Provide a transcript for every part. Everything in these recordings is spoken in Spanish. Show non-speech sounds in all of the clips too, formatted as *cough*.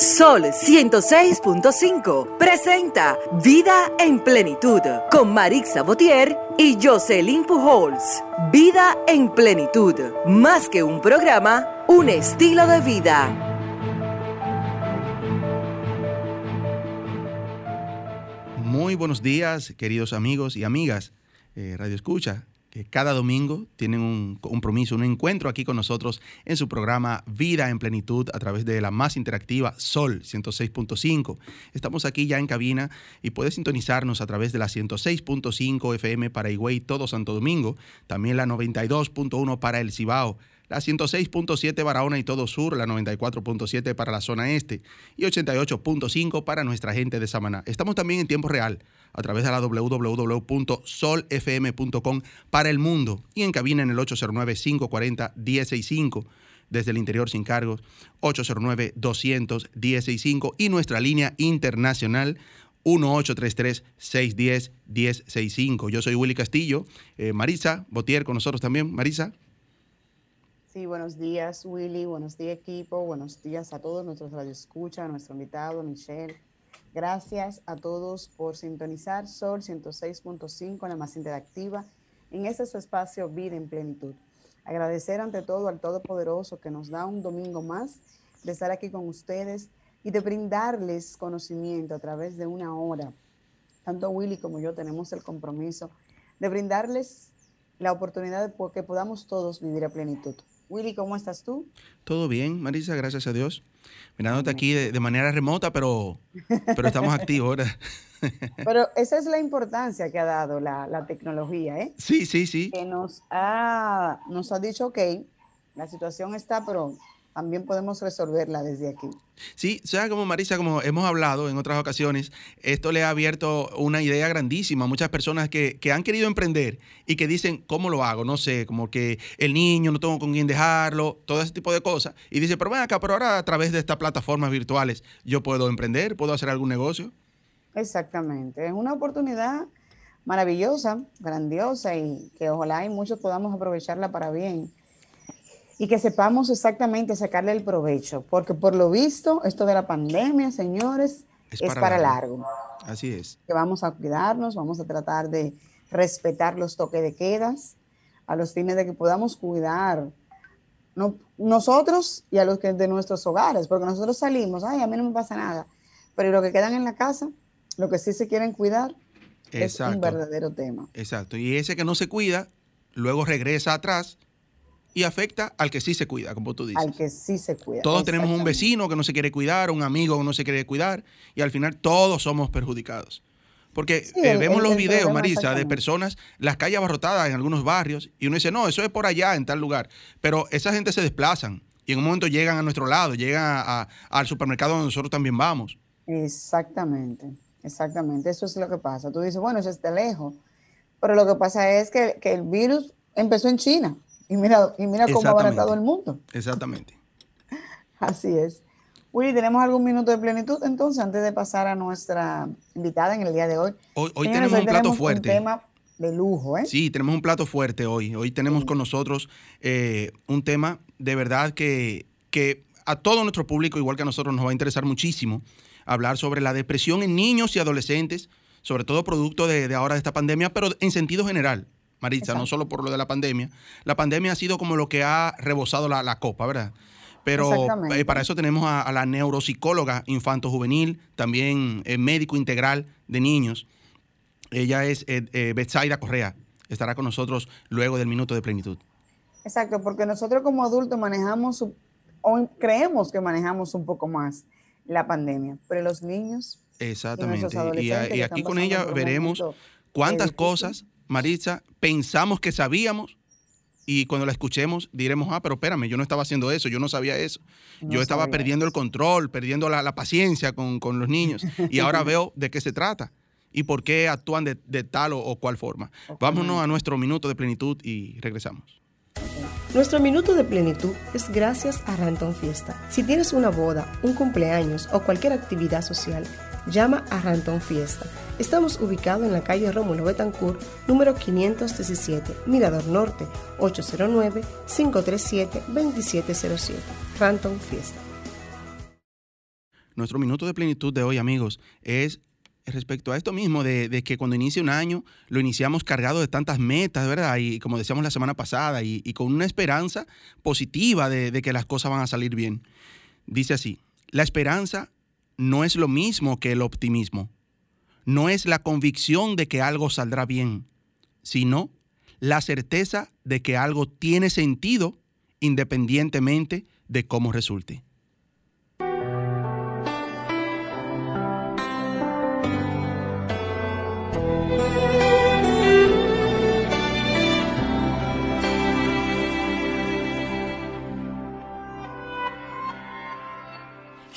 Sol 106.5 presenta Vida en Plenitud con Marix Sabotier y Jocelyn Pujols. Vida en Plenitud, más que un programa, un estilo de vida. Muy buenos días, queridos amigos y amigas. Eh, Radio Escucha, que cada domingo tienen un compromiso, un encuentro aquí con nosotros en su programa Vida en Plenitud a través de la más interactiva Sol 106.5. Estamos aquí ya en cabina y puedes sintonizarnos a través de la 106.5 FM para Higüey, todo Santo Domingo, también la 92.1 para El Cibao la 106.7 Barahona y todo sur, la 94.7 para la zona este y 88.5 para nuestra gente de Samaná. Estamos también en tiempo real a través de la www.solfm.com para el mundo y en cabina en el 809-540-165 desde el interior sin cargos, 809-200-165 y nuestra línea internacional 1833-610-1065. Yo soy Willy Castillo, eh, Marisa Botier con nosotros también. Marisa. Sí, buenos días Willy, buenos días equipo, buenos días a todos nuestros radioescuchas, a nuestro invitado Michelle. Gracias a todos por sintonizar Sol 106.5, la más interactiva, en este espacio Vida en Plenitud. Agradecer ante todo al Todopoderoso que nos da un domingo más de estar aquí con ustedes y de brindarles conocimiento a través de una hora. Tanto Willy como yo tenemos el compromiso de brindarles la oportunidad de que podamos todos vivir a plenitud. Willy, ¿cómo estás tú? Todo bien, Marisa, gracias a Dios. Mirándote aquí de, manera remota, pero, pero estamos *laughs* activos ahora. pero *laughs* esa es la importancia que ha dado la, tecnología, ¿eh? Sí, sí, sí. Que nos ha, nos ha dicho, ok, la situación está, pero también podemos resolverla desde aquí. Sí, o sea, como Marisa, como hemos hablado en otras ocasiones, esto le ha abierto una idea grandísima a muchas personas que, han querido emprender y que dicen, ¿cómo lo hago? No sé, como que el niño no tengo con quién dejarlo, todo ese tipo de cosas. Y dice, pero ven acá, pero ahora a través de estas plataformas virtuales yo puedo emprender, puedo hacer algún negocio. Exactamente, es una oportunidad maravillosa, grandiosa y que ojalá y muchos podamos aprovecharla para bien y que sepamos exactamente sacarle el provecho, porque por lo visto esto de la pandemia, señores, es, para, largo. Así es. Que vamos a cuidarnos, vamos a tratar de respetar los toques de quedas, a los fines de que podamos cuidar no, nosotros y a los que de nuestros hogares, porque nosotros salimos, ay, a mí no me pasa nada, pero los que quedan en la casa, lo que sí se quieren cuidar, es un verdadero tema. Exacto, y ese que no se cuida, luego regresa atrás y afecta al que sí se cuida, como tú dices. Al que sí se cuida. Todos tenemos un vecino que no se quiere cuidar, un amigo que no se quiere cuidar, y al final todos somos perjudicados. Porque eh, vemos los videos, Marisa, de personas, las calles abarrotadas en algunos barrios, y uno dice, no, eso es por allá, en tal lugar. Pero esa gente se desplazan y en un momento llegan a nuestro lado, llegan al supermercado donde nosotros también vamos. Exactamente, exactamente. Eso es lo que pasa. Tú dices, bueno, eso está lejos. Pero lo que pasa es que, que el virus empezó en China. Y mira, y mira cómo ha abaratado el mundo. Exactamente. *laughs* Así es. Willy, ¿tenemos algún minuto de plenitud entonces antes de pasar a nuestra invitada en el día de hoy? Hoy, tenemos un plato fuerte. Un tema de lujo, ¿eh? Sí, tenemos un plato fuerte hoy. Hoy tenemos con nosotros eh, un tema de verdad que, que a todo nuestro público, igual que a nosotros, nos va a interesar muchísimo hablar sobre la depresión en niños y adolescentes, sobre todo producto de, de ahora de esta pandemia, pero en sentido general. Maritza, no solo por lo de la pandemia. La pandemia ha sido como lo que ha rebosado la, copa, ¿verdad? Pero eh, para eso tenemos a, la neuropsicóloga infanto-juvenil, también eh, médico integral de niños. Ella es eh, Betsaida Correa. Estará con nosotros luego del minuto de plenitud. Exacto, porque nosotros como adultos manejamos, o creemos que manejamos un poco más la pandemia, pero los niños... Exactamente. Y, y, aquí con ella veremos cuántas cosas Maritza, pensamos que sabíamos y cuando la escuchemos diremos, ah, pero espérame, yo no estaba haciendo eso, yo no sabía eso. yo estaba perdiendo el control, perdiendo la, paciencia con, los niños y ahora *laughs* veo de qué se trata y por qué actúan de, tal o, cual forma. Vámonos a nuestro minuto de plenitud y regresamos. Nuestro minuto de plenitud es gracias a Ranton Fiesta. Si tienes una boda, un cumpleaños o cualquier actividad social, llama a Ranton Fiesta. Estamos ubicados en la calle Rómulo Betancourt, número 517, Mirador Norte, 809-537-2707. Ranton Fiesta. nuestro minuto de plenitud de hoy, amigos, es respecto a esto mismo, de, que cuando inicia un año lo iniciamos cargado de tantas metas, ¿verdad? Y como decíamos la semana pasada, y, con una esperanza positiva de, de que las cosas van a salir bien. Dice así, la esperanza no es lo mismo que el optimismo. No es la convicción de que algo saldrá bien, sino la certeza de que algo tiene sentido independientemente de cómo resulte.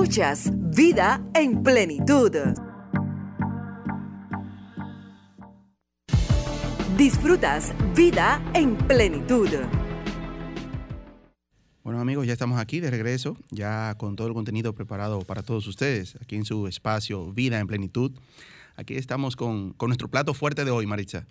Escuchas Vida en Plenitud. Disfrutas Vida en Plenitud. Bueno amigos, ya estamos aquí de regreso, ya con todo el contenido preparado para todos ustedes, aquí en su espacio Vida en Plenitud. Aquí estamos con, con nuestro plato fuerte de hoy, Maritza.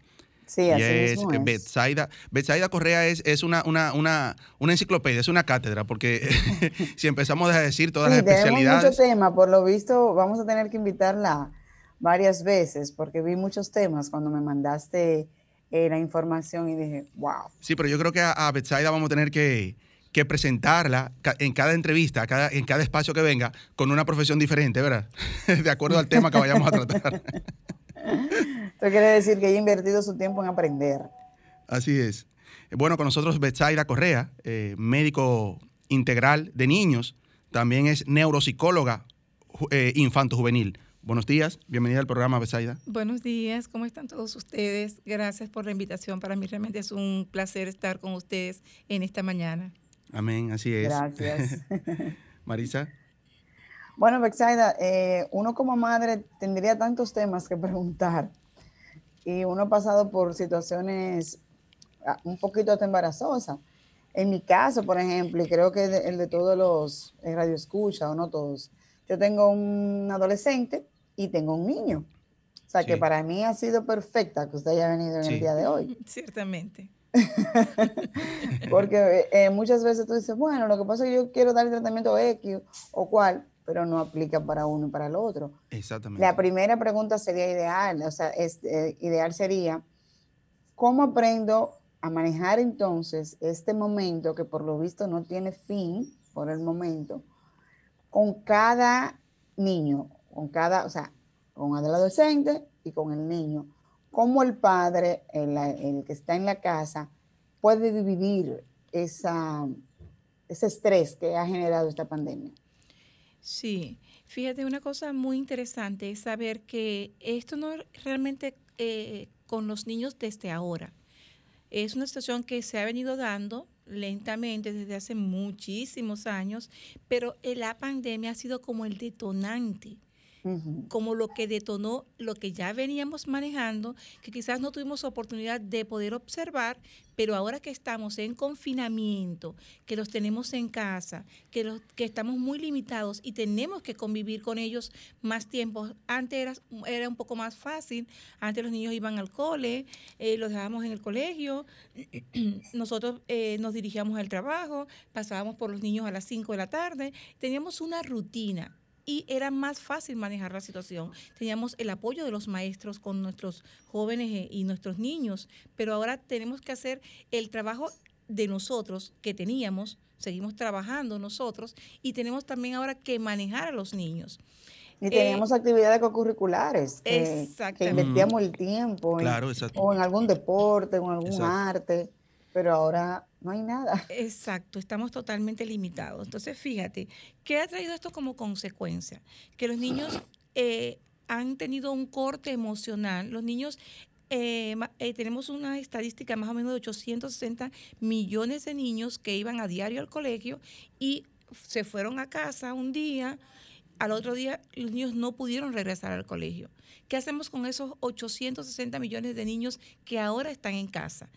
Sí, así es, es. Betsaida. Betsaida Correa es, es una, una, una, una, enciclopedia, es una cátedra, porque *laughs* si empezamos a decir todas las especialidades. mucho tema, por lo visto vamos a tener que invitarla varias veces, porque vi muchos temas cuando me mandaste eh, la información y dije, wow. Sí, pero yo creo que a, a Betsaida vamos a tener que, que presentarla en cada entrevista, cada, en cada espacio que venga, con una profesión diferente, ¿verdad? *laughs* de acuerdo al tema que vayamos a tratar. *laughs* Esto quiere decir que ella ha invertido su tiempo en aprender. Así es. Bueno, con nosotros Betsaida Correa, eh, médico integral de niños, también es neuropsicóloga eh, infanto-juvenil. Buenos días, bienvenida al programa Betsaida. Buenos días, ¿cómo están todos ustedes? Gracias por la invitación. Para mí realmente es un placer estar con ustedes en esta mañana. Amén, así es. Gracias. *laughs* Marisa. Bueno, Betsaida, eh, uno como madre tendría tantos temas que preguntar y uno ha pasado por situaciones ah, un poquito hasta embarazosas. En mi caso, por ejemplo, y creo que el de todos los radio escucha o no todos, yo tengo un adolescente y tengo un niño. O sea, que para mí ha sido perfecta que usted haya venido en el día de hoy. *laughs* Ciertamente. *laughs* Porque eh, muchas veces tú dices, bueno, lo que pasa es que yo quiero dar el tratamiento X o cual, pero no aplica para uno y para el otro. Exactamente. La primera pregunta sería ideal, o sea, eh, ideal sería, ¿cómo aprendo a manejar entonces este momento que por lo visto no tiene fin por el momento, con cada niño, con cada, o sea, con el adolescente y con el niño? ¿Cómo el padre, el, el que está en la casa, puede dividir esa, ese estrés que ha generado esta pandemia? Sí, fíjate, una cosa muy interesante es saber que esto no realmente eh, con los niños desde ahora. Es una situación que se ha venido dando lentamente desde hace muchísimos años, pero la pandemia ha sido como el detonante como lo que detonó lo que ya veníamos manejando, que quizás no tuvimos oportunidad de poder observar, pero ahora que estamos en confinamiento, que los tenemos en casa, que, los, que estamos muy limitados y tenemos que convivir con ellos más tiempo. Antes era, era un poco más fácil, antes los niños iban al cole, eh, los dejábamos en el colegio, *clears throat* nosotros eh, nos dirigíamos al trabajo, pasábamos por los niños a las 5 de la tarde, teníamos una rutina y era más fácil manejar la situación. Teníamos el apoyo de los maestros con nuestros jóvenes eh, y nuestros niños, pero ahora tenemos que hacer el trabajo de nosotros que teníamos, seguimos trabajando nosotros y tenemos también ahora que manejar a los niños. Y teníamos actividades co-curriculares, que, invertíamos el tiempo o en algún deporte, o en algún arte, pero ahora no hay nada. *laughs* Exacto, estamos totalmente limitados. Entonces, fíjate, ¿qué ha traído esto como consecuencia? Que los niños eh, han tenido un corte emocional. Los niños eh, eh, tenemos una estadística más o menos de 860 millones de niños que iban a diario al colegio y se fueron a casa un día, al otro día los niños no pudieron regresar al colegio. ¿Qué hacemos con esos 860 millones de niños que ahora están en casa?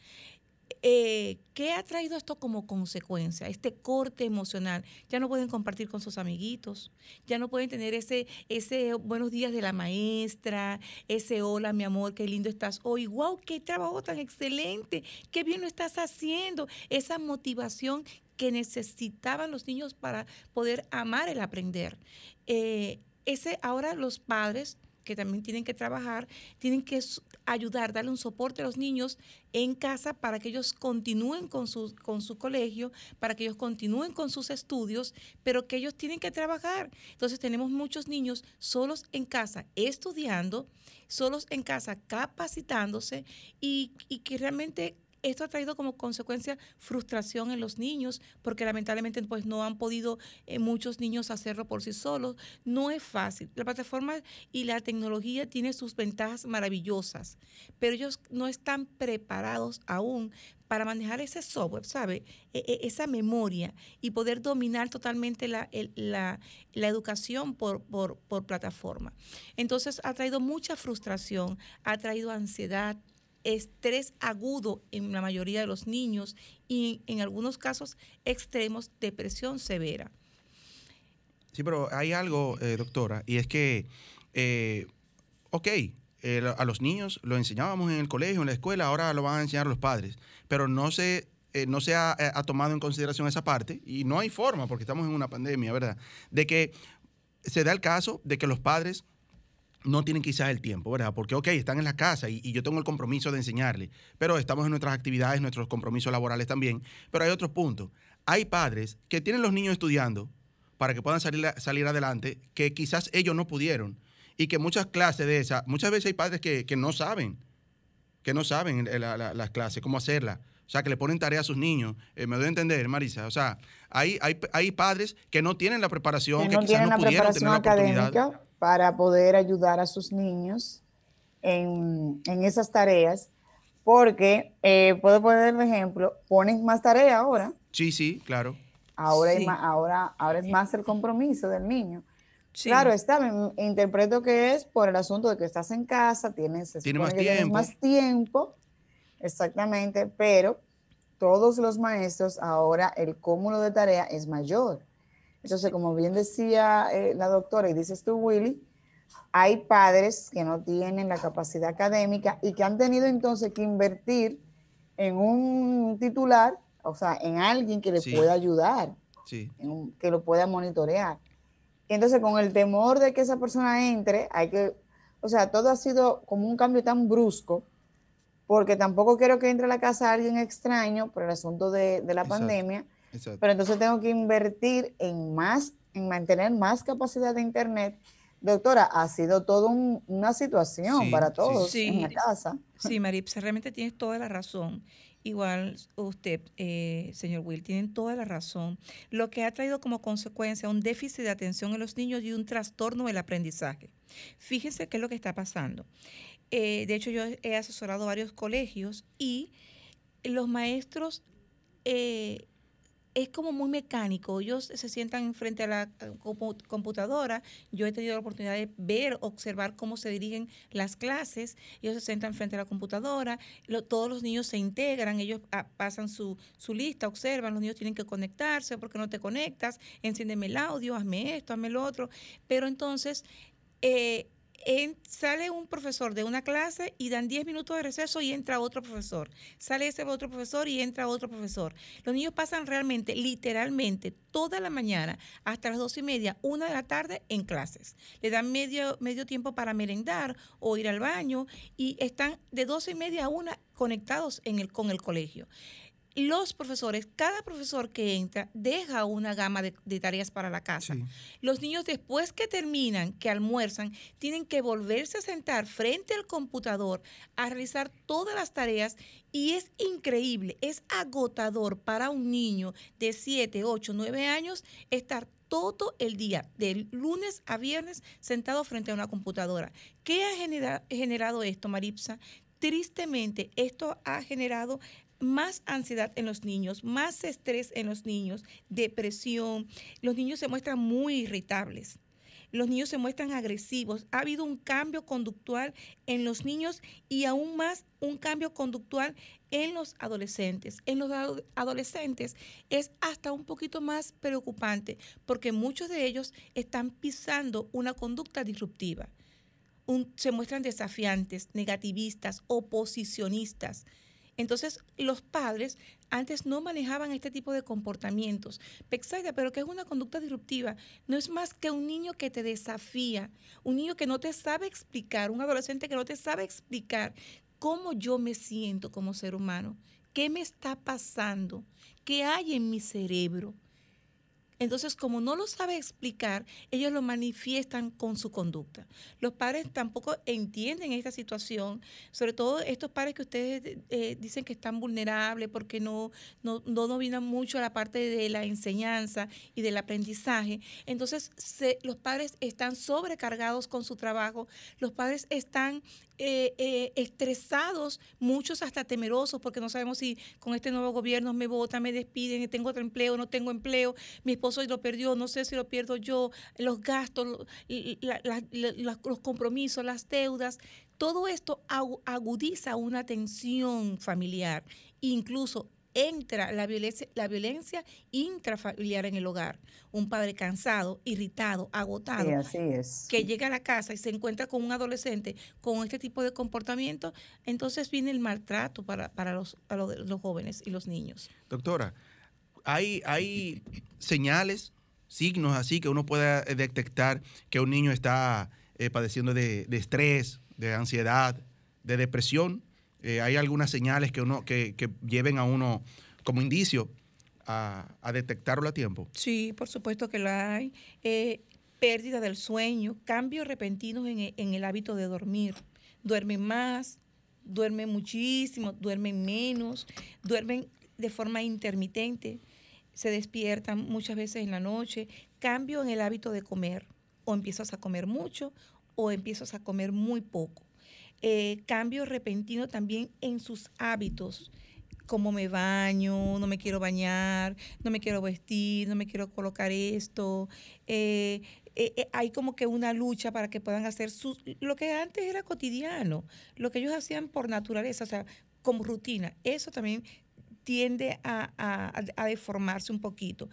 Eh, ¿qué ha traído esto como consecuencia? Este corte emocional. Ya no pueden compartir con sus amiguitos, ya no pueden tener ese, ese buenos días de la maestra, ese hola mi amor, qué lindo estás hoy, wow, qué trabajo tan excelente, qué bien lo estás haciendo, esa motivación que necesitaban los niños para poder amar el aprender. Eh, ese ahora los padres que también tienen que trabajar, tienen que ayudar, darle un soporte a los niños en casa para que ellos continúen con su, con colegio, para que ellos continúen con sus estudios, pero que ellos tienen que trabajar. Entonces tenemos muchos niños solos en casa estudiando, solos en casa capacitándose y que realmente esto ha traído como consecuencia frustración en los niños, porque lamentablemente pues no han podido eh, muchos niños hacerlo por sí solos. No es fácil. La plataforma y la tecnología tiene sus ventajas maravillosas, pero ellos no están preparados aún para manejar ese software, ¿sabe? E, e, esa memoria y poder dominar totalmente la, la, la educación por, por, por plataforma. Entonces ha traído mucha frustración, ha traído ansiedad, estrés agudo en la mayoría de los niños y en algunos casos extremos, depresión severa. Sí, pero hay algo, eh, doctora, y es que, eh, ok, eh, a los niños lo enseñábamos en el colegio, en la escuela, ahora lo van a enseñar los padres, pero no se, no se ha, ha, tomado en consideración esa parte y no hay forma, porque estamos en una pandemia, ¿verdad? De que se da el caso de que los padres no tienen quizás el tiempo, ¿verdad? Porque, ok, están en la casa y, yo tengo el compromiso de enseñarle, pero estamos en nuestras actividades, nuestros compromisos laborales también. Pero hay otros puntos. Hay padres que tienen los niños estudiando para que puedan salir, salir adelante, que quizás ellos no pudieron. Y que muchas clases de esas, muchas veces hay padres que, no saben, que no saben las clases, cómo hacerlas. O sea, que le ponen tarea a sus niños. Eh, me doy a entender, Marisa. O sea, hay, hay, hay padres que no tienen la preparación, que, quizás no pudieron tener la oportunidad para poder ayudar a sus niños en, esas tareas, porque, eh, puedo poner el ejemplo, ponen más tarea ahora. Sí, sí, claro. Ahora, Es, más, ahora, ahora es más el compromiso del niño. Claro, está, interpreto que es por el asunto de que estás en casa, tienes, más, tiempo. más tiempo, exactamente, pero todos los maestros ahora el cúmulo de tarea es mayor. Entonces, como bien decía eh, la doctora y dices tú, Willy, hay padres que no tienen la capacidad académica y que han tenido entonces que invertir en un titular, o sea, en alguien que les pueda ayudar, que lo pueda monitorear. Y entonces, con el temor de que esa persona entre, hay que, o sea, todo ha sido como un cambio tan brusco, porque tampoco quiero que entre a la casa alguien extraño por el asunto de, la pandemia pero entonces tengo que invertir en más, en mantener más capacidad de Internet. Doctora, ha sido toda una situación para todos en la casa. Sí, Marips, realmente tienes toda la razón. igual usted, eh, señor Will, tienen toda la razón. Lo que ha traído como consecuencia un déficit de atención en los niños y un trastorno del aprendizaje. Fíjense qué es lo que está pasando. Eh, de hecho, yo he asesorado varios colegios y los maestros eh, es como muy mecánico. Ellos se sientan frente a la computadora. Yo he tenido la oportunidad de ver, observar cómo se dirigen las clases. Ellos se sientan frente a la computadora. todos los niños se integran. Ellos ah, pasan su, su, lista, observan. Los niños tienen que conectarse porque no te conectas. Enciéndeme el audio, hazme esto, hazme lo otro. Pero entonces... Eh, sale un profesor de una clase y dan 10 minutos de receso y entra otro profesor. Sale ese otro profesor y entra otro profesor. Los niños pasan realmente, literalmente, toda la mañana hasta las dos y media, una de la tarde en clases. Le dan medio, medio tiempo para merendar o ir al baño y están de dos y media a una conectados en el, con el colegio los profesores, cada profesor que entra deja una gama de, tareas para la casa. Los niños después que terminan, que almuerzan, tienen que volverse a sentar frente al computador a realizar todas las tareas y es increíble, es agotador para un niño de 7, 8, 9 años estar todo el día, de lunes a viernes, sentado frente a una computadora. ¿Qué ha generado esto, Maripsa? Tristemente, esto ha generado más ansiedad en los niños, más estrés en los niños, depresión. Los niños se muestran muy irritables. Los niños se muestran agresivos. Ha habido un cambio conductual en los niños y aún más un cambio conductual en los adolescentes. En los adolescentes es hasta un poquito más preocupante porque muchos de ellos están pisando una conducta disruptiva. se muestran desafiantes, negativistas, oposicionistas. Entonces, los padres antes no manejaban este tipo de comportamientos. Pexaida, pero que es una conducta disruptiva, no es más que un niño que te desafía, un niño que no te sabe explicar, un adolescente que no te sabe explicar cómo yo me siento como ser humano, qué me está pasando, qué hay en mi cerebro. Entonces, como no lo sabe explicar, ellos lo manifiestan con su conducta. Los padres tampoco entienden esta situación, sobre todo estos padres que ustedes eh, dicen que están vulnerables porque no, no, no dominan mucho la parte de la enseñanza y del aprendizaje. Entonces, los padres están sobrecargados con su trabajo, los padres están eh, eh, estresados, muchos hasta temerosos, porque no sabemos si con este nuevo gobierno me votan, me despiden, tengo otro empleo, no tengo empleo, mi esposo lo perdió, no sé si lo pierdo yo, los gastos, los compromisos, las deudas. Todo esto agudiza una tensión familiar, incluso entra la violencia, la violencia intrafamiliar en el hogar. Un padre cansado, irritado, agotado, que llega a la casa y se encuentra con un adolescente con este tipo de comportamiento, entonces viene el maltrato para, los, los, jóvenes y los niños. Doctora, hay, hay señales, signos así que uno pueda detectar que un niño está eh, padeciendo de, estrés, de ansiedad, de depresión eh, ¿Hay algunas señales que, uno, que, lleven a uno como indicio a, detectarlo a tiempo? Sí, por supuesto que la hay. Eh, pérdida del sueño, cambios repentinos en, en el hábito de dormir. Duermen más, duermen muchísimo, duermen menos, duermen de forma intermitente, se despiertan muchas veces en la noche. Cambio en el hábito de comer. O empiezas a comer mucho o empiezas a comer muy poco eh, cambio repentino también en sus hábitos, como me baño, no me quiero bañar, no me quiero vestir, no me quiero colocar esto. Eh, eh, hay como que una lucha para que puedan hacer sus, lo que antes era cotidiano, lo que ellos hacían por naturaleza, o sea, como rutina. Eso también tiende a, deformarse un poquito.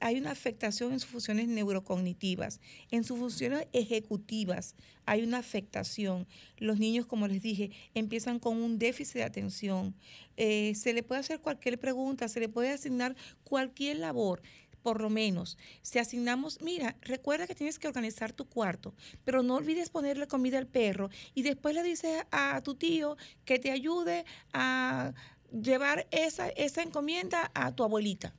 hay una afectación en sus funciones neurocognitivas, en sus funciones ejecutivas hay una afectación. Los niños, como les dije, empiezan con un déficit de atención. Eh, se le puede hacer cualquier pregunta, se le puede asignar cualquier labor por lo menos, si asignamos, mira, recuerda que tienes que organizar tu cuarto, pero no olvides ponerle comida al perro y después le dices a tu tío que te ayude a llevar esa, esa encomienda a tu abuelita.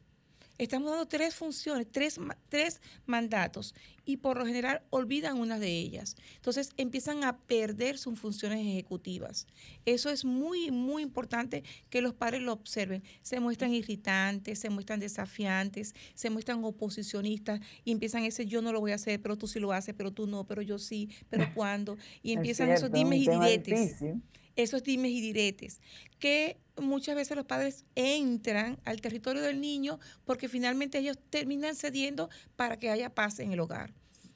Estamos dando tres funciones, tres, tres mandatos y por lo general olvidan una de ellas. Entonces empiezan a perder sus funciones ejecutivas. Eso es muy, muy importante que los padres lo observen. Se muestran irritantes, se muestran desafiantes, se muestran oposicionistas y empiezan decir yo no lo voy a hacer, pero tú sí lo haces, pero tú no, pero yo sí, pero *laughs* cuándo. Y empiezan esos dimes y diretes esos dimes y diretes, que muchas veces los padres entran al territorio del niño porque finalmente ellos terminan cediendo para que haya paz en el hogar.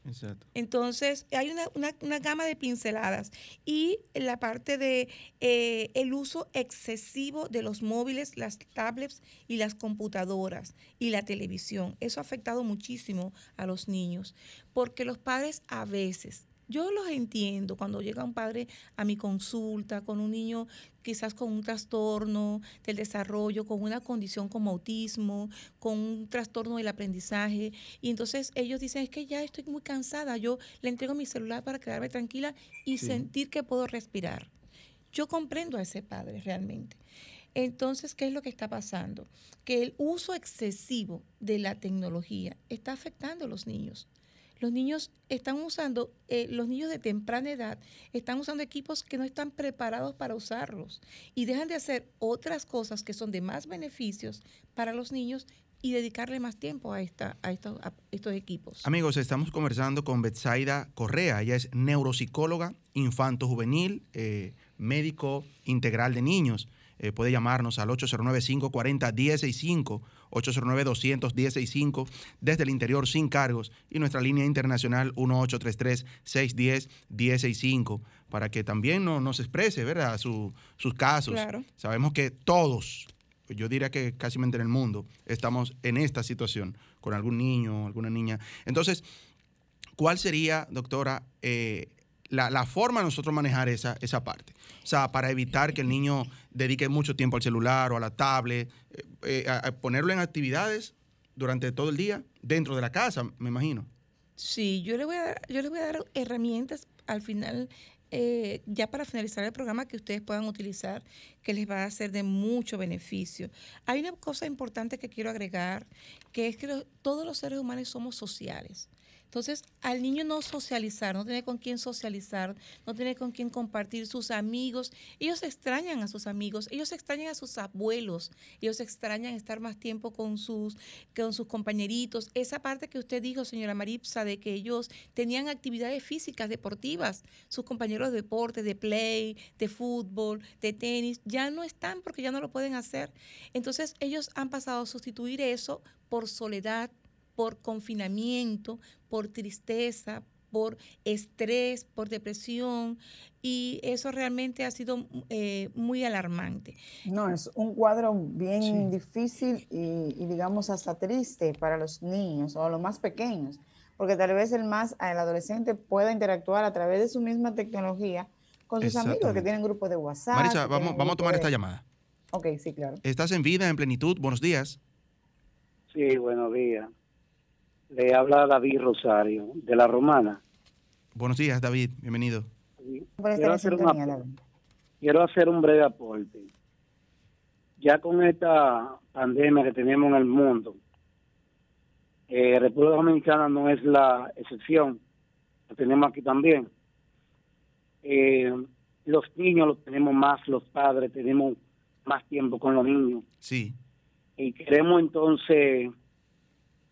Exacto. Entonces, hay una, gama de pinceladas y la parte de eh, el uso excesivo de los móviles, las tablets y las computadoras y la televisión. Eso ha afectado muchísimo a los niños porque los padres a veces yo los entiendo cuando llega un padre a mi consulta con un niño quizás con un trastorno del desarrollo, con una condición como autismo, con un trastorno del aprendizaje. Y entonces ellos dicen, es que ya estoy muy cansada, yo le entrego mi celular para quedarme tranquila y sentir que puedo respirar. Yo comprendo a ese padre realmente. Entonces, ¿qué es lo que está pasando? Que el uso excesivo de la tecnología está afectando a los niños los niños están usando, eh, los niños de temprana edad están usando equipos que no están preparados para usarlos y dejan de hacer otras cosas que son de más beneficios para los niños y dedicarle más tiempo a, esta, a, estos, estos equipos. Amigos, estamos conversando con Betsaida Correa. Ella es neuropsicóloga infanto-juvenil, eh, médico integral de niños. Eh, puede llamarnos al 809-540-165, 809-200-165, desde el interior sin cargos, y nuestra línea internacional 1833-610-165, para que también no, nos exprese ¿verdad? sus casos. Sabemos que todos, yo diría que casi en el mundo, estamos en esta situación con algún niño, alguna niña. Entonces, ¿cuál sería, doctora, eh, la, forma de nosotros manejar esa, esa parte. O sea, para evitar que el niño dedique mucho tiempo al celular o a la tablet, eh, eh, ponerlo en actividades durante todo el día dentro de la casa, me imagino. Sí, yo le voy a dar, yo les voy a dar herramientas al final, eh, ya para finalizar el programa, que ustedes puedan utilizar, que les va a ser de mucho beneficio. Hay una cosa importante que quiero agregar, que es que todos los seres humanos somos sociales. Entonces, al niño no socializar, no tener con quién socializar, no tener con quién compartir sus amigos, ellos extrañan a sus amigos, ellos extrañan a sus abuelos, ellos extrañan estar más tiempo con sus, con sus compañeritos. Esa parte que usted dijo, señora Maripsa, de que ellos tenían actividades físicas, deportivas, sus compañeros de deporte, de play, de fútbol, de tenis, ya no están porque ya no lo pueden hacer. Entonces, ellos han pasado a sustituir eso por soledad, por confinamiento, por tristeza, por estrés, por depresión, y eso realmente ha sido eh, muy alarmante. No, es un cuadro bien difícil y, digamos hasta triste para los niños o los más pequeños, porque tal vez el más, el adolescente pueda interactuar a través de su misma tecnología con sus amigos que tienen grupos de WhatsApp. Marisa, vamos, vamos a tomar esta llamada. Ok, sí, claro. Estás en vida, en plenitud. Buenos días. Sí, buenos días. Le habla David Rosario, de La Romana. Buenos días, David. Bienvenido. Quiero hacer, quiero hacer un breve aporte. Ya con esta pandemia que tenemos en el mundo, eh, República Dominicana no es la excepción, lo tenemos aquí también. Eh, los niños los tenemos más, los padres tenemos más tiempo con los niños. Sí. Y queremos entonces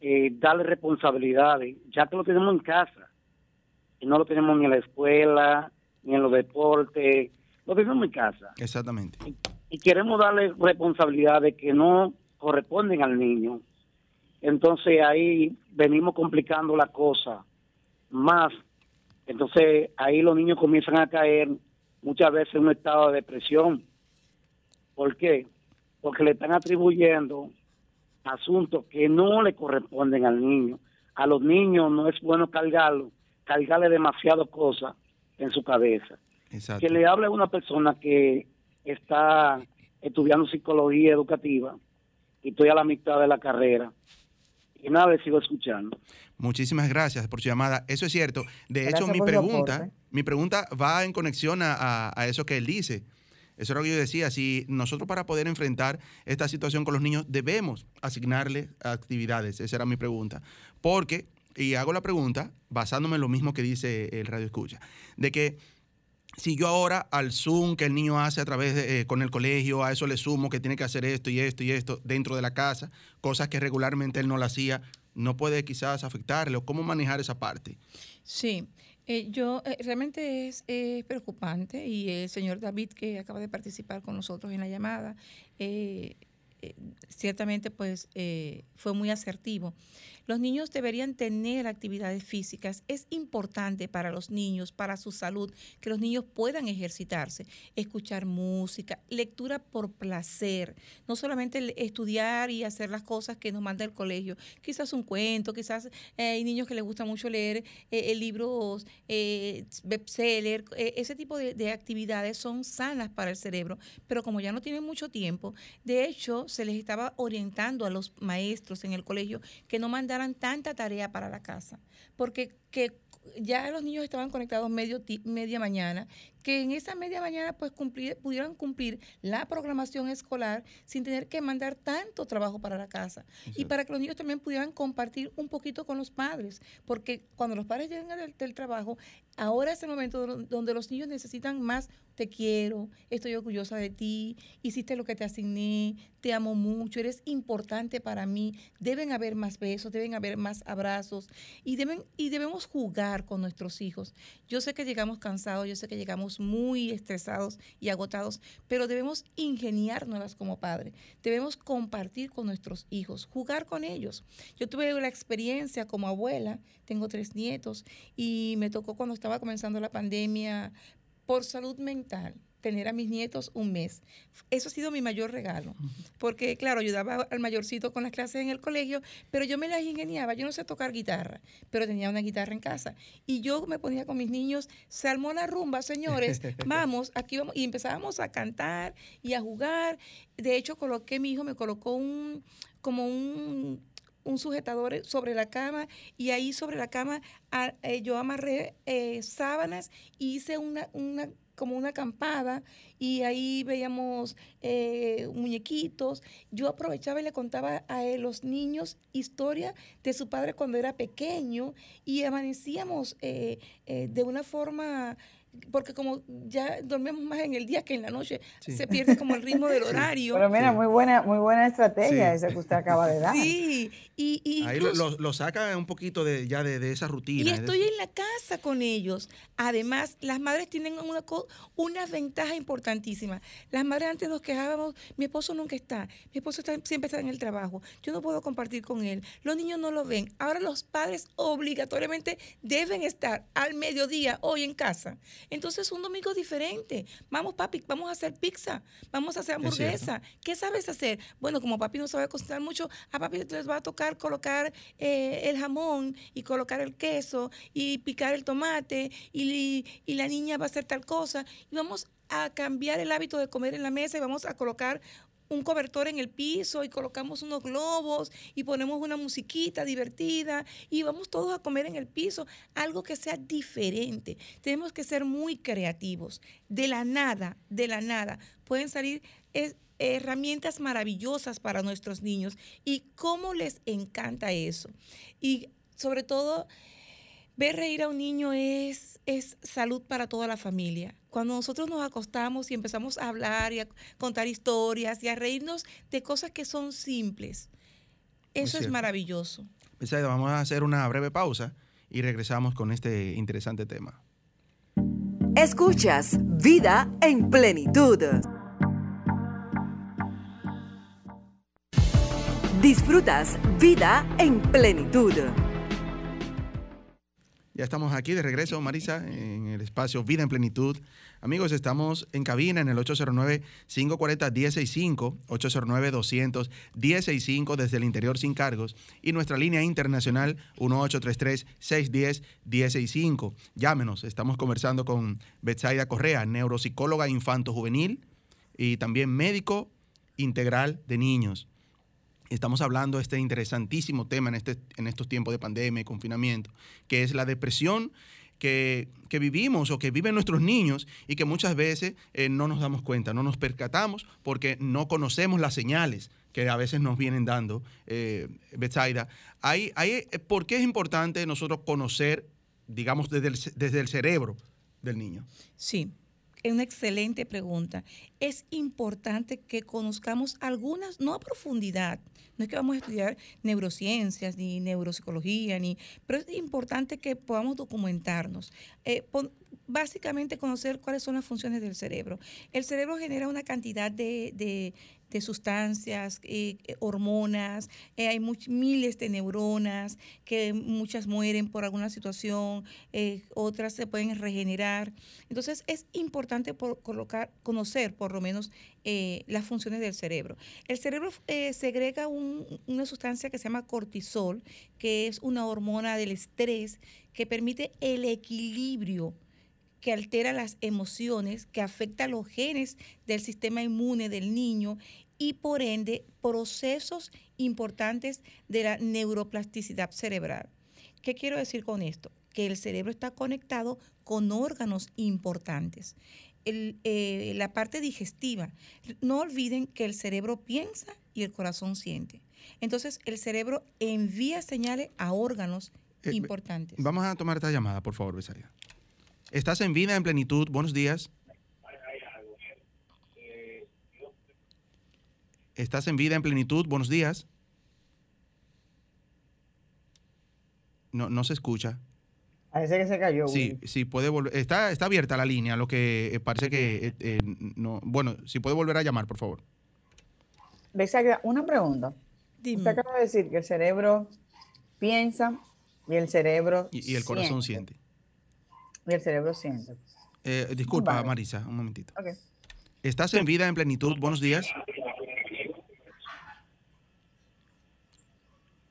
eh, darle responsabilidades, ya que lo tenemos en casa, y no lo tenemos ni en la escuela, ni en los deportes, lo tenemos en casa. Exactamente. Y, queremos darle responsabilidades que no corresponden al niño. Entonces ahí venimos complicando la cosa más. Entonces ahí los niños comienzan a caer muchas veces en un estado de depresión. ¿Por qué? Porque le están atribuyendo asuntos que no le corresponden al niño. A los niños no es bueno cargarlo, cargarle demasiado cosas en su cabeza. Que le hable a una persona que está estudiando psicología educativa y estoy a la mitad de la carrera. Y nada, le sigo escuchando. Muchísimas gracias por su llamada. Eso es cierto. De hecho, mi pregunta, mi pregunta va en conexión a, a, eso que él dice. Eso es lo que yo decía, si nosotros para poder enfrentar esta situación con los niños debemos asignarle actividades, esa era mi pregunta, porque, y hago la pregunta basándome en lo mismo que dice el radio escucha, de que si yo ahora al Zoom que el niño hace a través de, eh, con el colegio, a eso le sumo que tiene que hacer esto y esto y esto dentro de la casa, cosas que regularmente él no lo hacía, no puede quizás afectarle o cómo manejar esa parte. Sí, eh, yo eh, realmente es, preocupante y el señor David que acaba de participar con nosotros en la llamada, eh, ciertamente pues fue muy asertivo. Los niños deberían tener actividades físicas. Es importante para los niños, para su salud, que los niños puedan ejercitarse, escuchar música, lectura por placer, no solamente estudiar y hacer las cosas que nos manda el colegio, quizás un cuento, quizás eh, hay niños que les gusta mucho leer eh, eh, libros, bestseller, ese tipo de, de actividades son sanas para el cerebro, pero como ya no tienen mucho tiempo, de hecho se les estaba orientando a los maestros en el colegio que no mandan tanta tarea para la casa, porque que ya los niños estaban conectados medio media mañana, que en esa media mañana pues cumplir, pudieran cumplir la programación escolar sin tener que mandar tanto trabajo para la casa. Y para que los niños también pudieran compartir un poquito con los padres, porque cuando los padres llegan del, del trabajo, ahora es el momento donde los niños necesitan más te quiero, estoy orgullosa de ti, hiciste lo que te asigné, te amo mucho, eres importante para mí. Deben haber más besos, deben haber más abrazos y, deben, y debemos jugar con nuestros hijos. Yo sé que llegamos cansados, yo sé que llegamos muy estresados y agotados, pero debemos ingeniárnoslas como padre. Debemos compartir con nuestros hijos, jugar con ellos. Yo tuve la experiencia como abuela, tengo tres nietos y me tocó cuando estaba comenzando la pandemia por salud mental tener a mis nietos un mes. Eso ha sido mi mayor regalo, porque claro, ayudaba al mayorcito con las clases en el colegio, pero yo me las ingeniaba, yo no sé tocar guitarra, pero tenía una guitarra en casa. Y yo me ponía con mis niños, la rumba, señores, *laughs* vamos, aquí vamos, y empezábamos a cantar y a jugar. De hecho, coloqué, mi hijo me colocó un, como un un sujetador sobre la cama y ahí sobre la cama eh, yo amarré eh, sábanas y hice una, una como una acampada y ahí veíamos eh, muñequitos. Yo aprovechaba y le contaba a los niños historia de su padre cuando era pequeño y amanecíamos de una forma porque como ya dormimos más en el día que en la noche, se pierde como el ritmo del *laughs* horario. Pero mira, muy buena, muy buena estrategia esa que usted acaba de dar. Sí, y, ahí lo, lo, saca un poquito de, ya de, esa rutina. Y estoy en la casa con ellos. Además, las madres tienen una, una ventaja importantísima. Las madres antes nos quejábamos, mi esposo nunca está, mi esposo está, siempre está en el trabajo, yo no puedo compartir con él, los niños no lo ven. Ahora los padres obligatoriamente deben estar al mediodía hoy en casa. Entonces, un domingo diferente. Vamos, papi, vamos a hacer pizza, vamos a hacer hamburguesa. ¿Qué sabes hacer? Bueno, como papi no sabe cocinar mucho, a papi les va a tocar colocar eh, el jamón y colocar el queso y picar el tomate y, y la niña va a hacer tal cosa. Y vamos a cambiar el hábito de comer en la mesa y vamos a colocar un cobertor en el piso y colocamos unos globos y ponemos una musiquita divertida y vamos todos a comer en el piso, algo que sea diferente. Tenemos que ser muy creativos. De la nada, de la nada, pueden salir herramientas maravillosas para nuestros niños y cómo les encanta eso. Y sobre todo, ver reír a un niño es, es salud para toda la familia cuando nosotros nos acostamos y empezamos a hablar y a contar historias y a reírnos de cosas que son simples, eso es, maravilloso. vamos a hacer una breve pausa y regresamos con este interesante tema. Escuchas Vida en Plenitud. Disfrutas Vida en Plenitud. Ya estamos aquí de regreso, Marisa, en el espacio Vida en Plenitud. Amigos, estamos en cabina en el 809-540-165, 809-200-165 desde el interior sin cargos y nuestra línea internacional 1833-610-165. Llámenos, estamos conversando con Betsaida Correa, neuropsicóloga infanto-juvenil y también médico integral de niños. Estamos hablando de este interesantísimo tema en, este, en estos tiempos de pandemia y confinamiento, que es la depresión que, que vivimos o que viven nuestros niños y que muchas veces eh, no nos damos cuenta, no nos percatamos porque no conocemos las señales que a veces nos vienen dando, eh, Betsaida. Hay, hay, ¿Por qué es importante nosotros conocer, digamos, desde el, desde el cerebro del niño? Sí, una excelente pregunta. Es importante que conozcamos algunas, no a profundidad, no es que vamos a estudiar neurociencias ni neuropsicología, ni, pero es importante que podamos documentarnos. Eh, básicamente conocer cuáles son las funciones del cerebro. El cerebro genera una cantidad de- de sustancias, eh, eh, hormonas, eh, hay miles de neuronas que muchas mueren por alguna situación, otras se pueden regenerar. Entonces es importante por colocar, conocer por lo menos las funciones del cerebro. El cerebro segrega un- una sustancia que se llama cortisol, que es una hormona del estrés que permite el equilibrio que altera las emociones, que afecta los genes del sistema inmune del niño y por ende procesos importantes de la neuroplasticidad cerebral. ¿Qué quiero decir con esto? Que el cerebro está conectado con órganos importantes. El, eh, la parte digestiva. No olviden que el cerebro piensa y el corazón siente. Entonces, el cerebro envía señales a órganos Eh, importantes. Vamos a tomar esta llamada, por favor, Betsaida. Estás en vida en plenitud. Buenos días. Estás en vida en plenitud. Buenos días. No, no se escucha. Parece que se cayó. Sí, Willy. sí, puede volver. Está, está abierta la línea, lo que eh, parece que eh, eh, no. Bueno, si puede volver a llamar, por favor. Una pregunta. Dime. Usted acaba de decir que el cerebro piensa y el cerebro Y, y el corazón siente. Y el cerebro siente. Eh, disculpa, Vale. Marisa, un momentito. Estás en vida en plenitud. Buenos días.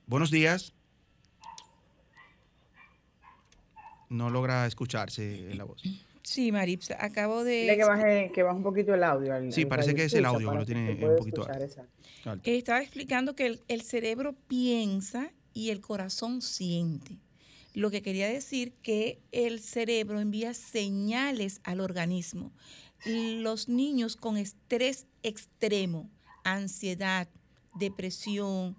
Buenos días. No logra escucharse la voz. Sí, Maripsa, acabo de... Dile que baje, que baje un poquito el audio. Sí, parece que es el audio que lo tiene un poquito escuchar, alto. Estaba explicando que el, el cerebro piensa y el corazón siente. Lo que quería decir que el cerebro envía señales al organismo. Los niños con estrés extremo, ansiedad, depresión,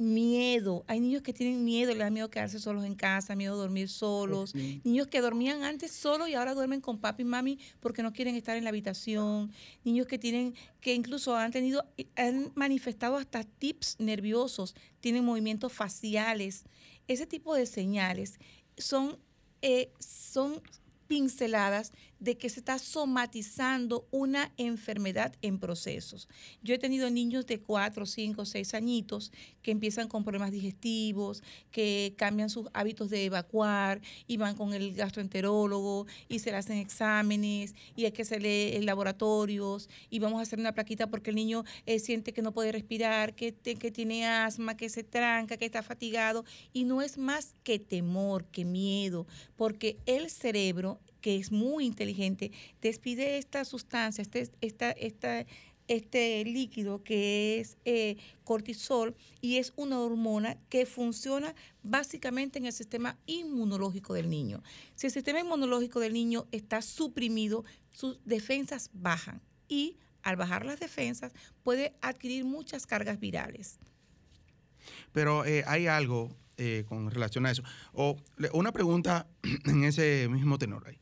miedo. Hay niños que tienen miedo, les da miedo quedarse solos en casa, miedo a dormir solos. Sí. Niños que dormían antes solos y ahora duermen con papi y mami porque no quieren estar en la habitación. Niños que tienen, que incluso han tenido, han manifestado hasta tips nerviosos, tienen movimientos faciales. Ese tipo de señales son, eh, son pinceladas de que se está somatizando una enfermedad en procesos. Yo he tenido niños de 4, 5, 6 añitos que empiezan con problemas digestivos, que cambian sus hábitos de evacuar y van con el gastroenterólogo y se le hacen exámenes y hay que hacerle laboratorios y vamos a hacer una plaquita porque el niño eh, siente que no puede respirar, que, que tiene asma, que se tranca, que está fatigado y no es más que temor, que miedo, porque el cerebro que es muy inteligente, despide esta sustancia, este, esta, esta, este líquido que es eh, cortisol y es una hormona que funciona básicamente en el sistema inmunológico del niño. Si el sistema inmunológico del niño está suprimido, sus defensas bajan y al bajar las defensas puede adquirir muchas cargas virales. Pero eh, hay algo eh, con relación a eso. O una pregunta *clears throat* en ese mismo tenor. ahí.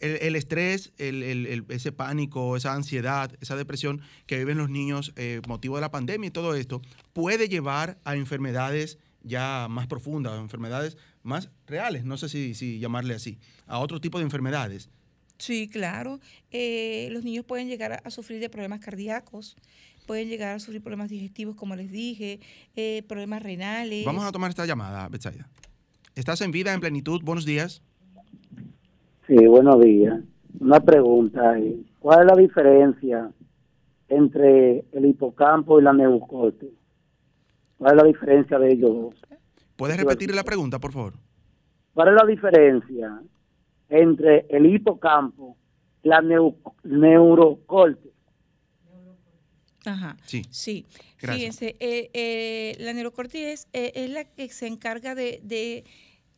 El, estrés, el- ese pánico, esa ansiedad, esa depresión que viven los niños eh, motivo de la pandemia y todo esto, puede llevar a enfermedades ya más profundas, enfermedades más reales, no sé si, llamarle así, a otro tipo de enfermedades. Sí, claro. Eh, los niños pueden llegar a sufrir de problemas cardíacos, pueden llegar a sufrir problemas digestivos, como les dije, eh, problemas renales. Vamos a tomar esta llamada, Betsaida. Estás en vida, en plenitud, buenos días. Sí, buenos días. Una pregunta. ¿Cuál es la diferencia entre el hipocampo y la neurocorte? ¿Cuál es la diferencia de ellos dos? ¿Puedes repetir la pregunta, por favor? ¿Cuál es la diferencia entre el hipocampo y la neu- neurocorte? Ajá. Sí. Sí, Gracias. fíjense, eh, eh, la neurocortis es, eh, es la que se encarga de, de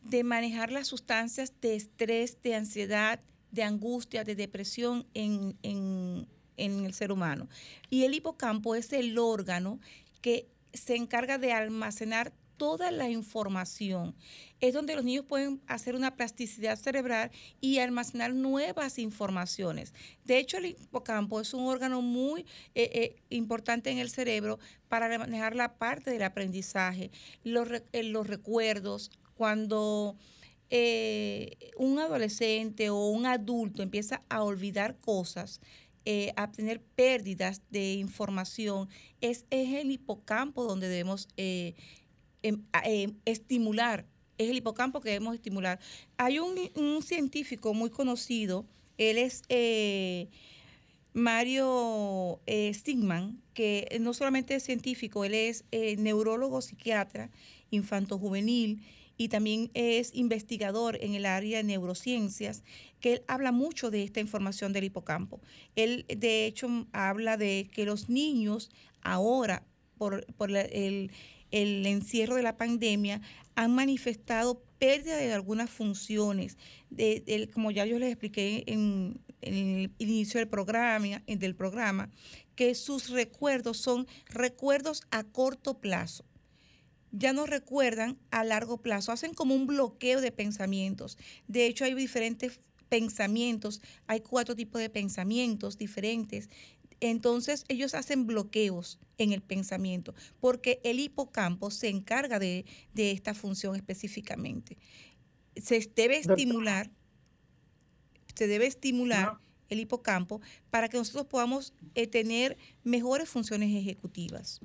de manejar las sustancias de estrés, de ansiedad, de angustia, de depresión en, en, en el ser humano. Y el hipocampo es el órgano que se encarga de almacenar toda la información. Es donde los niños pueden hacer una plasticidad cerebral y almacenar nuevas informaciones. De hecho, el hipocampo es un órgano muy eh, eh, importante en el cerebro para manejar la parte del aprendizaje, los, eh, los recuerdos, cuando un adolescente o un adulto empieza a olvidar cosas, a tener pérdidas de información, es, es el hipocampo donde debemos Em, em, estimular, es el hipocampo que debemos estimular. Hay un, científico muy conocido, él es eh, Mario eh, Stigman, que no solamente es científico, él es eh, neurólogo psiquiatra infanto-juvenil y también es investigador en el área de neurociencias, que él habla mucho de esta información del hipocampo. Él, de hecho, habla de que los niños ahora, por, por el, el encierro de la pandemia han manifestado pérdida de algunas funciones, de, como ya yo les expliqué en, el inicio del programa, del programa, que sus recuerdos son recuerdos a corto plazo. Ya no recuerdan a largo plazo, hacen como un bloqueo de pensamientos. De hecho, hay diferentes pensamientos, hay cuatro tipos de pensamientos diferentes entonces ellos hacen bloqueos en el pensamiento, porque el hipocampo se encarga de, esta función específicamente. Se debe estimular, se debe estimular el hipocampo para que nosotros podamos eh, tener mejores funciones ejecutivas.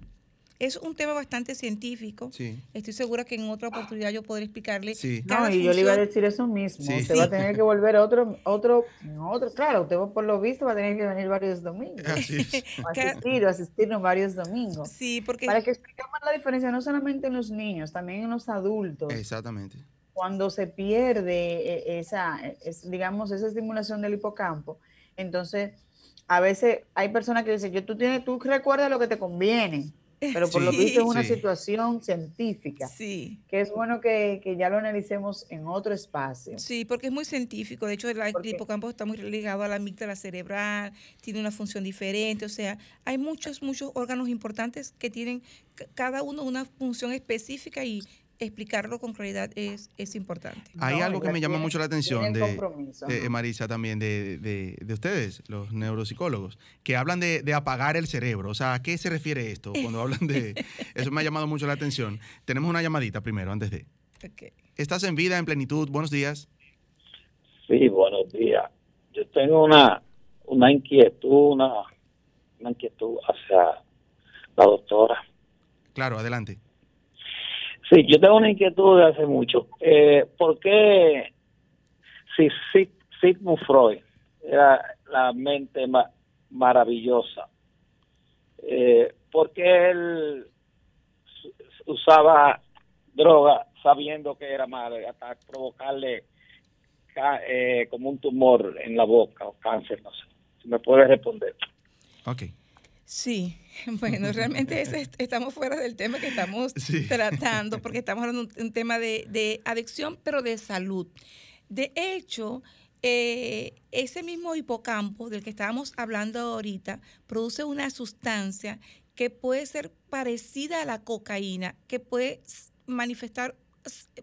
Es un tema bastante científico. Estoy segura que en otra oportunidad yo podré explicarle. no, y yo le iba a decir eso mismo. Usted va a tener que volver otro, otro, otro. Claro, usted por lo visto va a tener que venir varios domingos. Así es. asistir, asistirnos varios domingos. Sí, porque. Para que expliquemos la diferencia no solamente en los niños, también en los adultos. Exactamente. Cuando se pierde e, esa, digamos, esa estimulación del hipocampo, entonces a veces hay personas que dicen, yo tú tienes, tú recuerdas lo que te conviene pero por lo visto es una situación científica. Sí. Que es bueno que, ya lo analicemos en otro espacio. Sí, porque es muy científico. De hecho, el, hipocampo está muy ligado a la amígdala cerebral, tiene una función diferente. O sea, hay muchos, muchos órganos importantes que tienen cada uno una función específica y explicarlo con claridad es, es importante. Hay algo que me llama mucho la atención de, eh, Marisa también, de, de, ustedes, los neuropsicólogos, que hablan de, apagar el cerebro. O sea, ¿a qué se refiere esto cuando hablan de... *laughs* Eso me ha llamado mucho la atención. Tenemos una llamadita primero, antes de... Estás en vida, en plenitud. Buenos días. Sí, buenos días. Yo tengo una, una inquietud, una, una inquietud hacia la doctora. Claro, adelante. Sí, yo tengo una inquietud de hace mucho. Eh, ¿Por qué si Sigmund Freud era la mente maravillosa? Eh, ¿Por qué él usaba droga sabiendo que era malo, hasta provocarle eh, como un tumor en la boca o cáncer? No sé. Si me puede responder. Ok. Sí, *laughs* bueno, realmente estamos fuera del tema que estamos *laughs* tratando, porque estamos hablando de un, tema de, adicción, pero de salud. De hecho, eh, ese mismo hipocampo del que estábamos hablando ahorita produce una sustancia que puede ser parecida a la cocaína, que puede manifestar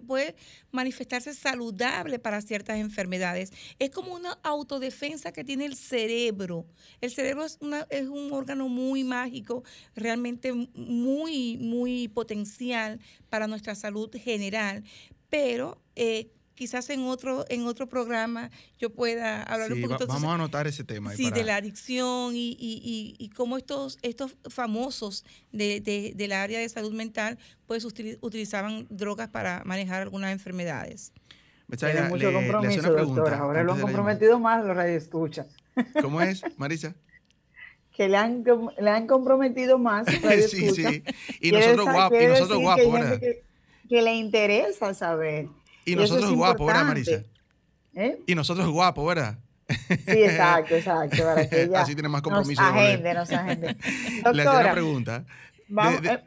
puede manifestarse saludable para ciertas enfermedades. Es como una autodefensa que tiene el cerebro. El cerebro es, una, es un órgano muy mágico, realmente muy, muy potencial para nuestra salud general, pero eh, quizás en otro en otro programa yo pueda hablar un poquito. vamos a anotar ese tema. Sí, de la adicción y, y, y, cómo estos, estos famosos de, de, del área de salud mental pues utilizaban drogas para manejar algunas enfermedades. Tiene mucho compromiso, doctora. Ahora lo han comprometido más los radioescuchas. *laughs* ¿Cómo es, Marisa? que le han, le han comprometido más. *laughs* sí, sí. Y nosotros guapos, y nosotros guapos. Que, que, le interesa saber. Y nosotros guapos, ¿verdad, Marisa? ¿Eh? Y nosotros guapos, ¿verdad? Sí, exacto, exacto. Para *laughs* Así tiene más compromiso. Nos agende, nos *laughs* agende. Le hacía una pregunta. Vamos, eh,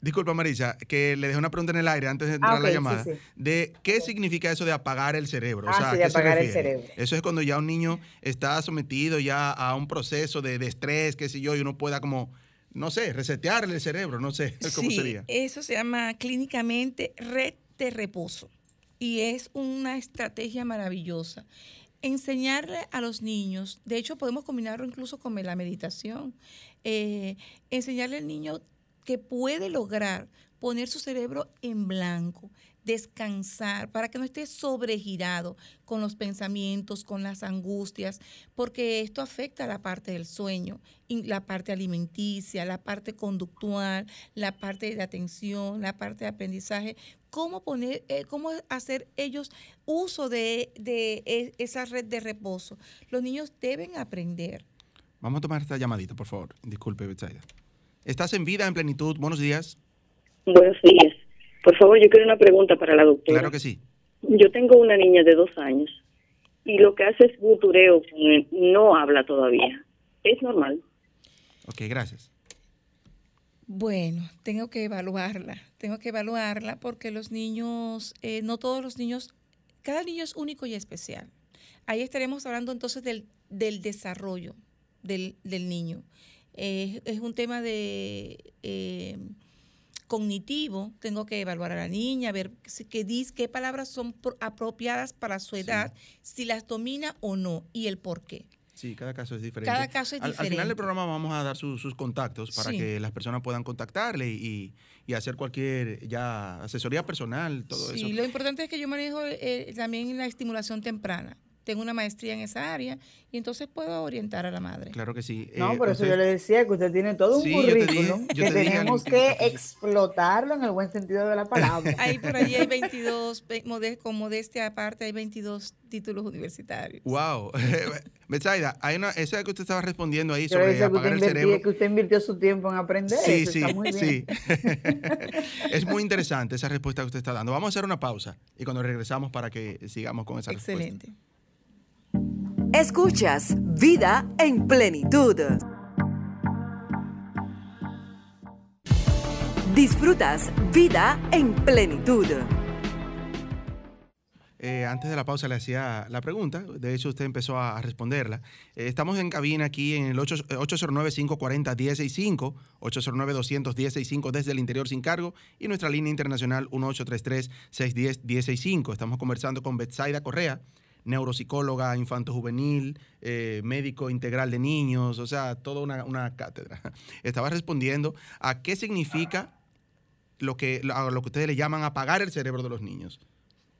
Disculpa, Marisa, que le dejé una pregunta en el aire antes de entrar Ah, a la sí, llamada. sí. De qué significa eso de apagar el cerebro. Ah, o sea, sí, ¿a de qué se apagar el cerebro. Eso es cuando ya un niño está sometido ya a un proceso de, de estrés, qué sé yo, y uno pueda como, no sé, resetearle el cerebro, no sé *laughs* cómo Sí, sería. Eso se llama clínicamente red de reposo y es una estrategia maravillosa. Enseñarle a los niños, de hecho podemos combinarlo incluso con la meditación, eh, enseñarle al niño que puede lograr poner su cerebro en blanco, descansar, para que no esté sobregirado con los pensamientos, con las angustias, porque esto afecta a la parte del sueño, la parte alimenticia, la parte conductual, la parte de atención, la parte de aprendizaje. ¿Cómo, poner, eh, cómo hacer ellos uso de, de e- esa red de reposo? Los niños deben aprender. Vamos a tomar esta llamadita, por favor. Disculpe, Betsaida. Estás en vida, en plenitud. Buenos días. Buenos días. Por favor, yo quiero una pregunta para la doctora. Claro que sí. Yo tengo una niña de dos años y lo que hace es butureo con él. No habla todavía. ¿Es normal? Ok, gracias. Bueno, tengo que evaluarla, tengo que evaluarla porque los niños, eh, no todos los niños, cada niño es único y especial. Ahí estaremos hablando entonces del, del desarrollo del, del niño. Eh, es un tema de eh, cognitivo, tengo que evaluar a la niña, ver si- qué, dis- qué palabras son pro- apropiadas para su edad, si las domina o no y el por qué. Sí, cada caso es diferente. Cada caso es Al- Al, final del programa vamos a dar su- sus contactos para Sí. que las personas puedan contactarle y, y hacer cualquier ya asesoría personal, todo Sí, eso. lo importante es que yo manejo eh, también la estimulación temprana. Tengo una maestría en esa área y entonces puedo orientar a la madre. Claro que sí. No, Eh, por eso usted- yo le decía que usted tiene todo un Sí, yo te dije- currículum que dije al tenemos que explotarlo en el buen sentido de la *laughs* palabra. Ahí por allí hay 22, ve- mode- con modestia aparte, hay 22 títulos universitarios. Wow. Betsaida, *laughs* *laughs* hay una, esa que usted estaba respondiendo ahí sobre que apagar el cerebro. que usted invirtió su tiempo en aprender. Sí, eso sí, está muy bien. sí. es muy interesante esa respuesta que usted está dando. Vamos a hacer una pausa y cuando regresamos para que sigamos con esa respuesta. Excelente. Escuchas Vida en Plenitud. Disfrutas Vida en Plenitud. Eh, antes de la pausa le hacía la pregunta, de hecho usted empezó a, responderla. Eh, estamos en cabina aquí en el 8 eh, 809-540-165, 809-210-65 desde el interior sin cargo y nuestra línea internacional 1833-610-165. Estamos conversando con Betsaida Correa, neuropsicóloga infanto-juvenil, eh, médico integral de niños, o sea, toda una, una cátedra. *laughs* Estaba respondiendo a qué significa lo que, a lo que ustedes le llaman apagar el cerebro de los niños.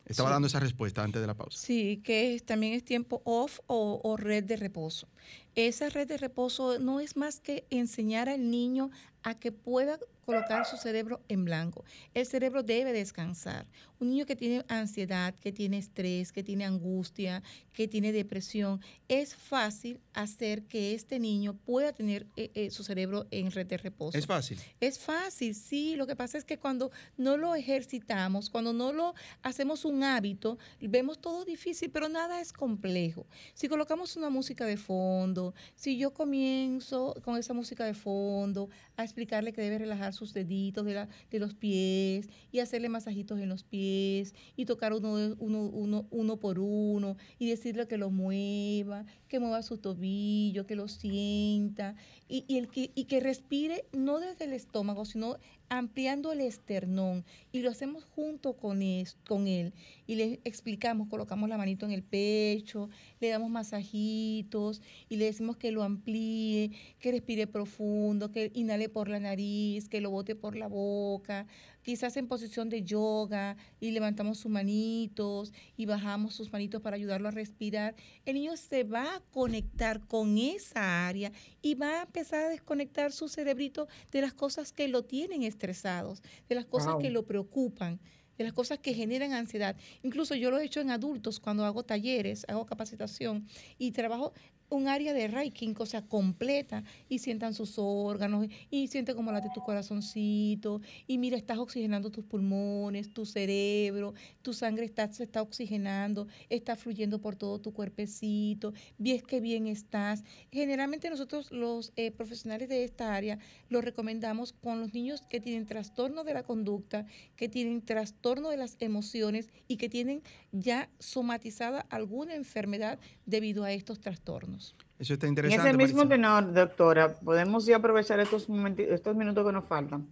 Estaba Sí. dando esa respuesta antes de la pausa. Sí, que es- también es tiempo off o, o red de reposo. Esa red de reposo no es más que enseñar al niño a que pueda colocar su cerebro en blanco. El cerebro debe descansar. Un niño que tiene ansiedad, que tiene estrés, que tiene angustia, que tiene depresión, es fácil hacer que este niño pueda tener eh, eh, su cerebro en red de reposo. Es fácil. Es fácil, sí. Lo que pasa es que cuando no lo ejercitamos, cuando no lo hacemos un hábito, vemos todo difícil, pero nada es complejo. Si colocamos una música de fondo, si yo comienzo con esa música de fondo a explicarle que debe relajar sus deditos de, la- de los pies y hacerle masajitos en los pies y tocar uno, uno, uno, uno por uno y decirle que lo mueva, que mueva su tobillo, que lo sienta y, y el que, y que respire no desde el estómago, sino ampliando el esternón. Y lo hacemos junto con, es- con él. Y le explicamos, colocamos la manito en el pecho, le damos masajitos y le decimos que lo amplíe, que respire profundo, que inhale por la nariz, que lo bote por la boca. Quizás en posición de yoga y levantamos sus manitos y bajamos sus manitos para ayudarlo a respirar. El niño se va a conectar con esa área y va a empezar a desconectar su cerebrito de las cosas que lo tienen estresados, de las cosas Wow. que lo preocupan. de las cosas que generan ansiedad. Incluso yo lo he hecho en adultos cuando hago talleres, hago capacitación y trabajo un área de Reiki, o sea, completa, y sientan sus órganos, y siente como late tu corazoncito, y mira, estás oxigenando tus pulmones, tu cerebro, tu sangre está, se está oxigenando, está fluyendo por todo tu cuerpecito, ves que bien estás. Generalmente nosotros los eh, profesionales de esta área lo recomendamos con los niños que tienen trastorno de la conducta, que tienen trastorno de las emociones y que tienen ya somatizada alguna enfermedad debido a estos trastornos. Eso está interesante. En ese mismo tenor, doctora, podemos ya aprovechar estos, estos minutos que nos faltan.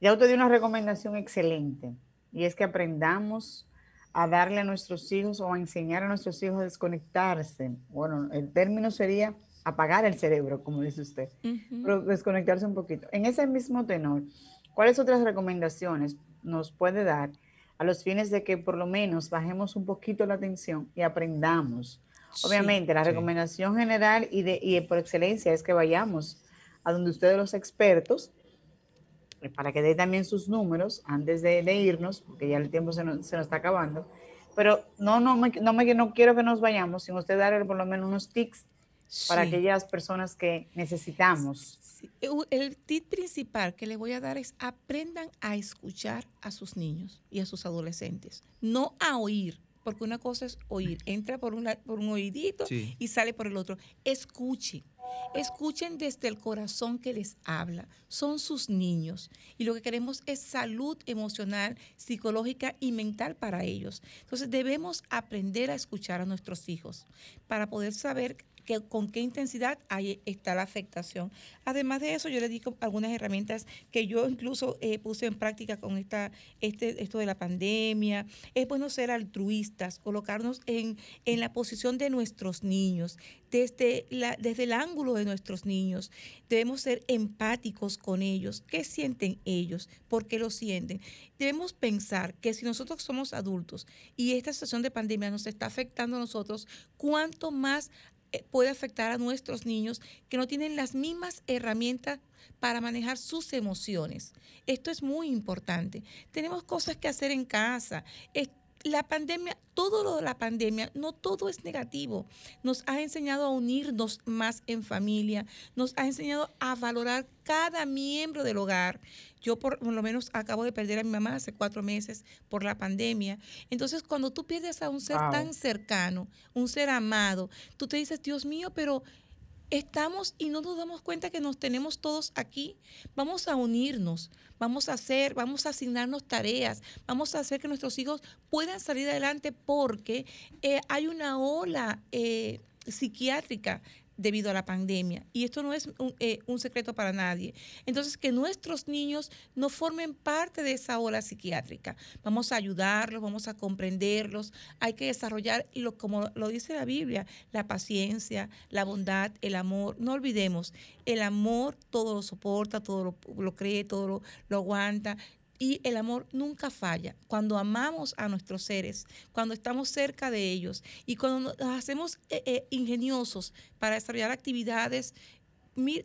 Ya usted dio una recomendación excelente y es que aprendamos a darle a nuestros hijos o a enseñar a nuestros hijos a desconectarse. Bueno, el término sería apagar el cerebro, como dice usted, pero desconectarse un poquito. En ese mismo tenor, ¿cuáles otras recomendaciones nos puede dar a los fines de que por lo menos bajemos un poquito la tensión y aprendamos Obviamente, la recomendación general y, de, y por excelencia es que vayamos a donde ustedes los expertos, eh, para que dé también sus números antes de, irnos, porque ya el tiempo se nos, está acabando. Pero no, no, no, me, no quiero que nos vayamos sin usted darle por lo menos unos tics para aquellas personas que necesitamos. El tip principal que les voy a dar es aprendan a escuchar a sus niños y a sus adolescentes, no a oír porque una cosa es oír, entra por, por un oídito y sale por el otro. Escuchen, escuchen desde el corazón que les habla. Son sus niños y lo que queremos es salud emocional, psicológica y mental para ellos. Entonces debemos aprender a escuchar a nuestros hijos para poder saber con qué intensidad ahí está la afectación. Además de eso, yo le digo algunas herramientas que yo incluso eh, puse en práctica con esta, este, esto de la pandemia. Es bueno ser altruistas, colocarnos en, en la posición de nuestros niños, desde, la, desde el ángulo de nuestros niños. Debemos ser empáticos con ellos. ¿Qué sienten ellos? ¿Por qué lo sienten? Debemos pensar que si nosotros somos adultos y esta situación de pandemia nos está afectando a nosotros, ¿cuánto más puede afectar a nuestros niños que no tienen las mismas herramientas para manejar sus emociones. Esto es muy importante. Tenemos cosas que hacer en casa. La pandemia, todo lo de la pandemia, no todo es negativo. Nos ha enseñado a unirnos más en familia, nos ha enseñado a valorar cada miembro del hogar. Yo por, lo menos acabo de perder a mi mamá hace cuatro meses por la pandemia. Entonces, cuando tú pierdes a un ser tan cercano, un ser amado, tú te dices, Dios mío, pero estamos y no nos damos cuenta que nos tenemos todos aquí. Vamos a unirnos, vamos a hacer, vamos a asignarnos tareas, vamos a hacer que nuestros hijos puedan salir adelante porque eh, hay una ola eh, psiquiátrica debido a la pandemia. Y esto no es eh, un, secreto para nadie. Entonces, que nuestros niños no formen parte de esa ola psiquiátrica. Vamos a ayudarlos, vamos a comprenderlos. Hay que desarrollar, lo, como lo dice la Biblia, la paciencia, la bondad, el amor. No olvidemos, el amor todo lo soporta, todo lo, cree, todo lo, lo aguanta. Y el amor nunca falla. Cuando amamos a nuestros seres, cuando estamos cerca de ellos y cuando nos hacemos eh, eh, ingeniosos para desarrollar actividades,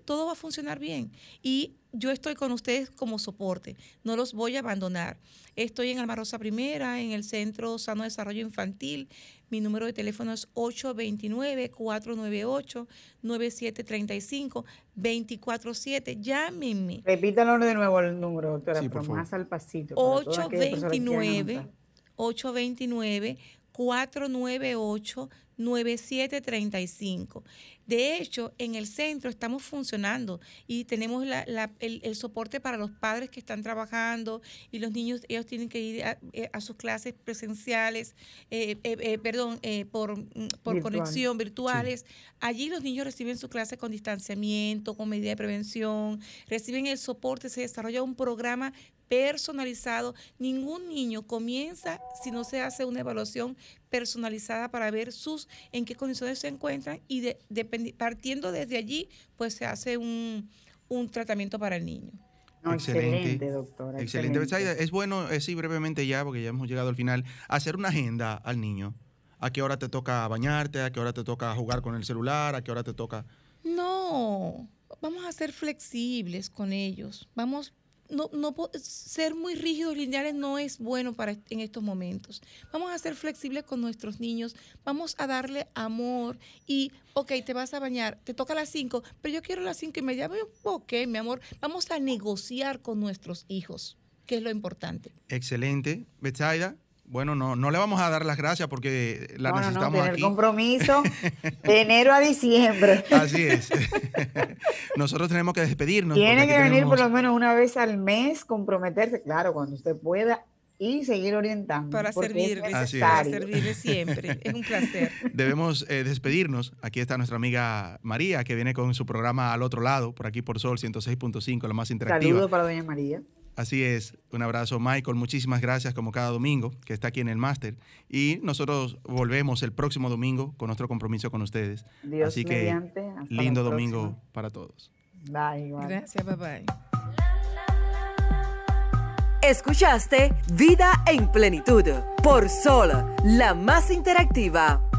todo va a funcionar bien. Y yo estoy con ustedes como soporte, no los voy a abandonar. Estoy en Alma Rosa Primera, en el Centro Sano Desarrollo Infantil. Mi número de teléfono es 829-498-9735, 247. Llámenme. Repítalo de nuevo el número, doctora, más al pasito. 829 829 498 9735. De hecho, en el centro estamos funcionando y tenemos el, soporte para los padres que están trabajando y los niños, ellos tienen que ir a, eh, sus clases presenciales, eh, eh, perdón, por, mm, por conexión virtuales. Allí los niños reciben su clase con distanciamiento, con medida de prevención, reciben el soporte, se desarrolla un programa personalizado. Ningún niño comienza si no se hace una evaluación personalizada para ver sus en qué condiciones se encuentran y de, partiendo desde allí, pues se hace un, tratamiento para el niño. excelente, doctora. Excelente. Es bueno, decir brevemente ya, porque ya hemos llegado al final, hacer una agenda al niño. ¿A qué hora te toca bañarte? ¿A qué hora te toca jugar con el celular? ¿A qué hora te toca...? No, vamos a ser flexibles con ellos. Vamos no, no ser muy rígidos, lineales no es bueno para en estos momentos. Vamos a ser flexibles con nuestros niños, vamos a darle amor y, ok, te vas a bañar, te toca a las 5, pero yo quiero a las 5 y media. Ok, mi amor, vamos a negociar con nuestros hijos, que es lo importante. Excelente. Betsaida, bueno, no, no le vamos a dar las gracias porque la no, no, no, necesitamos tener aquí. compromiso *laughs* de enero a diciembre. Así es. *laughs* Nosotros tenemos que despedirnos. Tiene que venir por lo menos una vez al mes, comprometerse, claro, cuando usted pueda, y seguir orientando. Para es. para servirles siempre. Es un placer. *laughs* Debemos eh, despedirnos. Aquí está nuestra amiga María, que viene con su programa al otro lado, por aquí por Sol 106.5, la más interactiva. Saludos para doña María. Así es, un abrazo Michael, muchísimas gracias como cada domingo que está aquí en el máster y nosotros volvemos el próximo domingo con nuestro compromiso con ustedes. Dios Así que mediante, hasta la lindo próxima. domingo para todos. Bye, igual. Gracias, bye bye. Escuchaste Vida en Plenitud por Sol, la más interactiva.